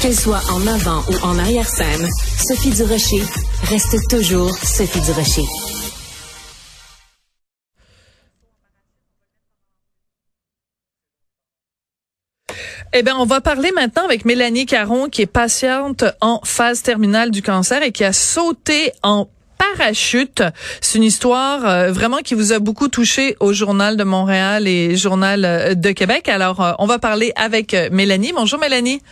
Qu'elle soit en avant ou en arrière-scène, Sophie Durocher reste toujours Sophie Durocher. Eh bien, on va parler maintenant avec Mélanie Caron, qui est patiente en phase terminale du cancer et qui a sauté en parachute. C'est une histoire euh, vraiment qui vous a beaucoup touché au Journal de Montréal et Journal euh, de Québec. Alors, euh, on va parler avec Mélanie. Bonjour Mélanie.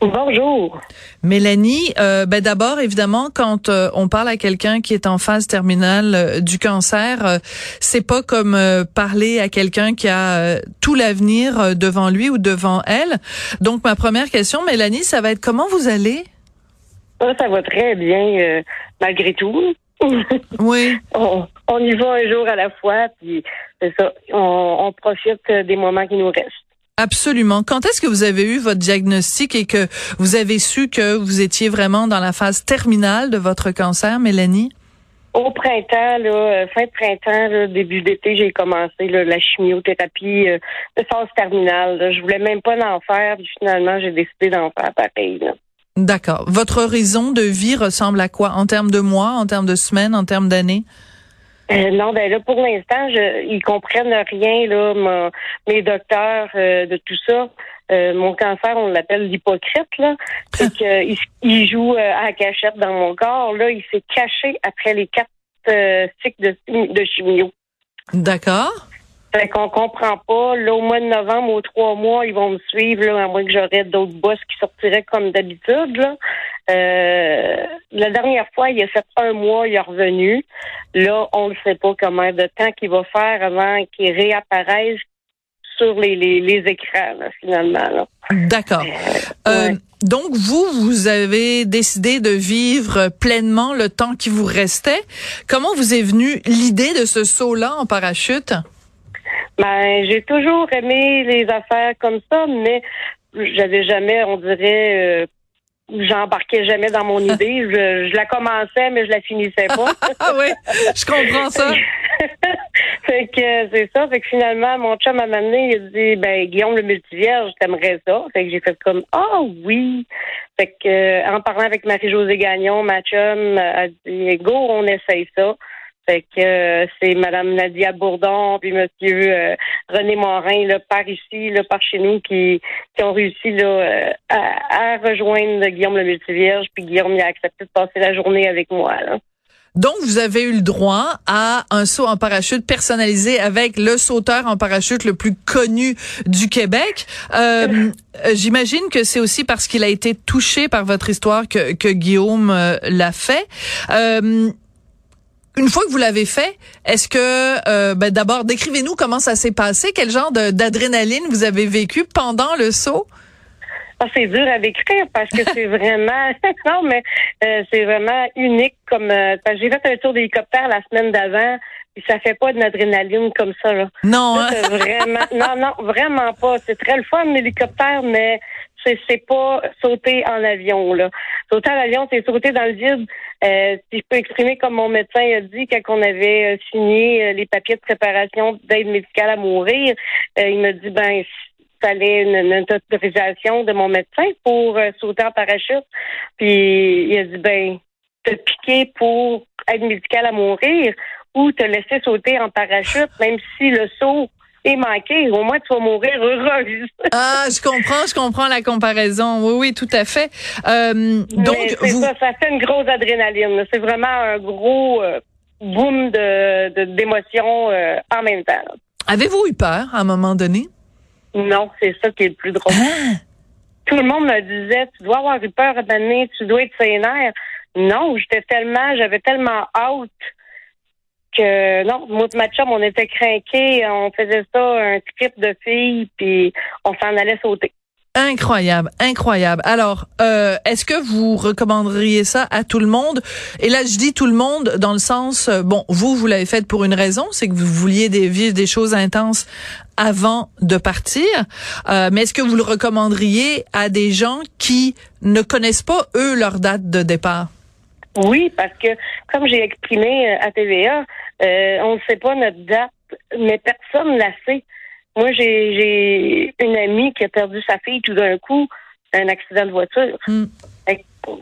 Bonjour. Mélanie, euh, ben d'abord évidemment quand euh, on parle à quelqu'un qui est en phase terminale euh, du cancer, c'est pas comme parler à quelqu'un qui a tout l'avenir devant lui ou devant elle. Donc ma première question Mélanie, ça va être comment vous allez? Ça va très bien malgré tout. oui. On, y va un jour à la fois puis c'est ça, on, on profite des moments qui nous restent. Absolument. Quand est-ce que vous avez eu votre diagnostic et que vous avez su que vous étiez vraiment dans la phase terminale de votre cancer, Mélanie? Au printemps, là, euh, fin de printemps, début d'été, j'ai commencé la chimiothérapie euh, de phase terminale. Je voulais même pas l'en faire, puis finalement, j'ai décidé d'en faire pareil. D'accord. Votre horizon de vie ressemble à quoi? En termes de mois, en termes de semaines, en termes d'années? Euh, non, ben là, pour l'instant, je, ils comprennent rien, là, mes docteurs euh, de tout ça. Euh, mon cancer, on l'appelle l'hypocrite, là. C'est qu'il il joue à la cachette dans mon corps. Là, il s'est caché après les quatre cycles de, de chimio. D'accord. Fait qu'on comprend pas. Là, au mois de novembre, aux trois mois, ils vont me suivre, là, à moins que j'aurais d'autres boss qui sortiraient comme d'habitude. Là. Euh, la dernière fois, il a fait un mois, il est revenu. Là, on ne sait pas combien de temps qu'il va faire avant qu'il réapparaisse sur les, les, écrans, finalement. D'accord. Euh, euh, donc, vous, vous avez décidé de vivre pleinement le temps qui vous restait. Comment vous est venue l'idée de ce saut-là en parachute? Ben, j'ai toujours aimé les affaires comme ça, mais j'avais jamais, on dirait, euh, j'embarquais jamais dans mon idée. Je, la commençais, mais je la finissais pas. ah oui, je comprends ça. fait que c'est ça. Fait que finalement, mon chum m'a amené, il a dit ben Guillaume le multivierge, t'aimerais ça? Fait que j'ai fait comme Ah oui. Fait que euh, en parlant avec Marie-Josée Gagnon, ma chum a dit Go, on essaye ça. Fait que euh, c'est Madame Nadia Bourdon puis Monsieur euh, René Morin là, par ici, là, par chez nous, qui, qui ont réussi là, euh, à, rejoindre Guillaume le Multivierge, puis Guillaume a accepté de passer la journée avec moi. Là. Donc, vous avez eu le droit à un saut en parachute personnalisé avec le sauteur en parachute le plus connu du Québec. Euh, J'imagine que c'est aussi parce qu'il a été touché par votre histoire que, que Guillaume l'a fait. Euh, une fois que vous l'avez fait, est-ce que euh, ben d'abord décrivez-nous comment ça s'est passé, quel genre d'adrénaline vous avez vécu pendant le saut? Ah, c'est dur à décrire parce que c'est vraiment non mais euh, c'est vraiment unique comme euh, j'ai fait un tour d'hélicoptère la semaine d'avant et ça fait pas de l'adrénaline comme ça là. Non. hein? vraiment non non vraiment pas. C'est très le fun l'hélicoptère mais c'est c'est pas sauter en avion là. Sauter en avion, c'est sauter dans le vide. Euh, si je peux exprimer comme mon médecin a dit quand on avait euh, signé euh, les papiers de préparation d'aide médicale à mourir, il m'a dit ben fallait une, une, autorisation de mon médecin pour sauter en parachute. Puis il a dit ben te piquer pour aide médicale à mourir ou te laisser sauter en parachute, même si le saut et manqué. Au moins, tu vas mourir heureuse. ah, je comprends, je comprends la comparaison. Oui, oui, tout à fait. Euh, donc, vous... ça, ça fait une grosse adrénaline. C'est vraiment un gros euh, boom de d'émotions euh, en même temps. Avez-vous eu peur à un moment donné? Non, c'est ça qui est le plus drôle. Ah! Tout le monde me disait, tu dois avoir eu peur à donner, tu dois être sénère. Non, j'étais tellement, j'avais tellement hâte que non, moi et ma chum, on était craqués, on faisait ça, un trip de filles, puis on s'en allait sauter. Incroyable, incroyable. Alors, euh, est-ce que vous recommanderiez ça à tout le monde? Et là, je dis tout le monde dans le sens, euh, bon, vous, vous l'avez fait pour une raison, c'est que vous vouliez vivre des choses intenses avant de partir. Euh, mais est-ce que vous le recommanderiez à des gens qui ne connaissent pas eux leur date de départ? Oui, parce que comme j'ai exprimé euh, à TVA, euh, on ne sait pas notre date, mais personne ne la sait. Moi, j'ai une amie qui a perdu sa fille tout d'un coup. un accident de voiture. Mm.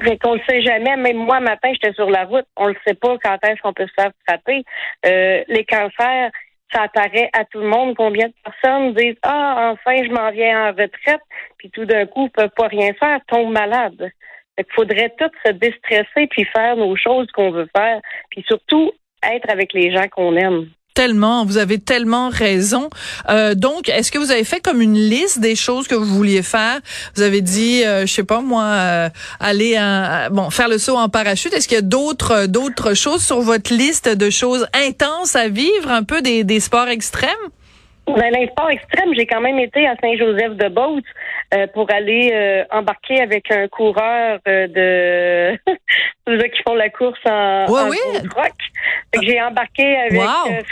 Fait qu'on le sait jamais. Même moi, matin, j'étais sur la route. On le sait pas quand est-ce qu'on peut se faire frapper. Euh, les cancers, ça apparaît à tout le monde. Combien de personnes disent Ah, enfin, je m'en viens en retraite, puis tout d'un coup, ne peuvent pas rien faire, tombent malades. Qu'il faudrait tout se déstresser puis faire nos choses qu'on veut faire, puis surtout être avec les gens qu'on aime tellement, vous avez tellement raison. Euh, donc, est-ce que vous avez fait comme une liste des choses que vous vouliez faire? Vous avez dit, euh, je sais pas moi, euh, aller un, bon faire le saut en parachute. Est-ce qu'il y a d'autres d'autres choses sur votre liste de choses intenses à vivre, un peu des, des sports extrêmes? Ben, l'insport extrême, j'ai quand même été à Saint-Joseph-de-Beauce euh, pour aller euh, embarquer avec un coureur euh, de ceux qui font la course en, ouais, rock. J'ai embarqué avec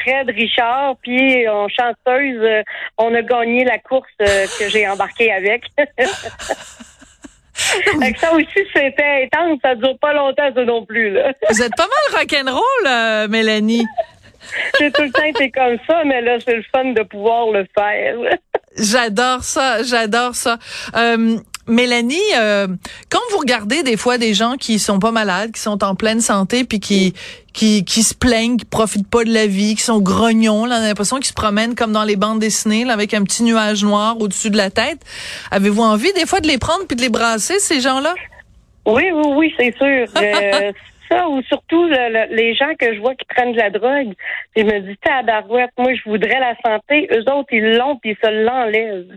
Fred Richard, puis en chanteuse, on a gagné la course que j'ai embarqué avec. ça aussi, c'était intense. Ça dure pas longtemps, ça non plus. Là. Vous êtes pas mal rock'n'roll, Mélanie. J'ai tout le temps été comme ça, mais là, c'est le fun de pouvoir le faire. j'adore ça, j'adore ça. Euh, Mélanie, euh, quand vous regardez des fois des gens qui sont pas malades, qui sont en pleine santé, puis qui qui, qui se plaignent, qui profitent pas de la vie, qui sont grognons, là, on a l'impression qu'ils se promènent comme dans les bandes dessinées, là, avec un petit nuage noir au-dessus de la tête. Avez-vous envie des fois de les prendre puis de les brasser ces gens-là? Oui, oui, oui, c'est sûr. ça, ou surtout les gens que je vois qui prennent de la drogue, je me dis, tabarouette, moi, je voudrais la santé. Eux autres, ils l'ont, puis ils se l'enlèvent.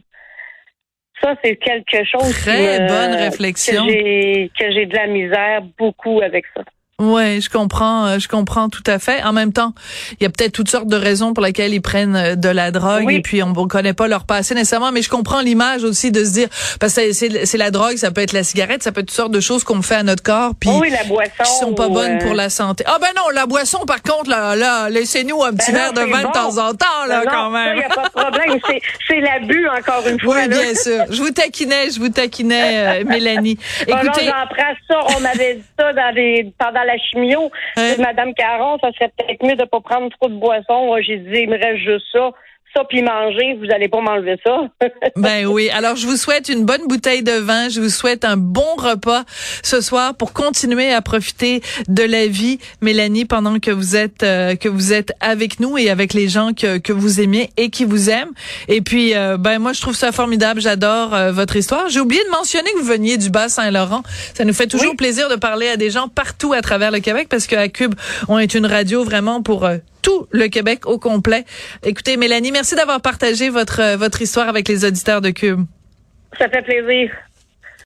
Ça, c'est quelque chose Très bonne réflexion. que j'ai de la misère beaucoup avec ça. Ouais, je comprends, euh, je comprends tout à fait. En même temps, il y a peut-être toutes sortes de raisons pour lesquelles ils prennent euh, de la drogue et puis on ne connaît pas leur passé nécessairement, mais je comprends l'image aussi de se dire parce que c'est la drogue, ça peut être la cigarette, ça peut être toutes sortes de choses qu'on fait à notre corps puis oui, la boisson, qui sont pas bonnes pour euh, la santé. Ah ben non, la boisson par contre là, là laissez-nous un petit ben verre de vin de temps en temps là ben quand même. Il y a pas de problème, c'est l'abus encore une fois. Oui, bien sûr. Je vous taquinais, je vous taquinais Mélanie. Écoutez, j'en ça, on m'avait dit ça dans les pendant la chimio. Madame Caron, ça serait peut-être mieux de pas prendre trop de boissons. J'ai dit, il me reste juste ça ça puis manger, vous allez pas m'enlever ça. ben oui. Alors je vous souhaite une bonne bouteille de vin, je vous souhaite un bon repas ce soir pour continuer à profiter de la vie, Mélanie, pendant que vous êtes euh, que vous êtes avec nous et avec les gens que que vous aimez et qui vous aiment. Et puis euh, ben moi je trouve ça formidable, j'adore euh, votre histoire. J'ai oublié de mentionner que vous veniez du Bas-Saint-Laurent. Ça nous fait toujours plaisir de parler à des gens partout à travers le Québec parce qu'à Cube, on est une radio vraiment pour tout le Québec au complet. Écoutez, Mélanie, merci d'avoir partagé votre, votre histoire avec les auditeurs de Cube. Ça fait plaisir.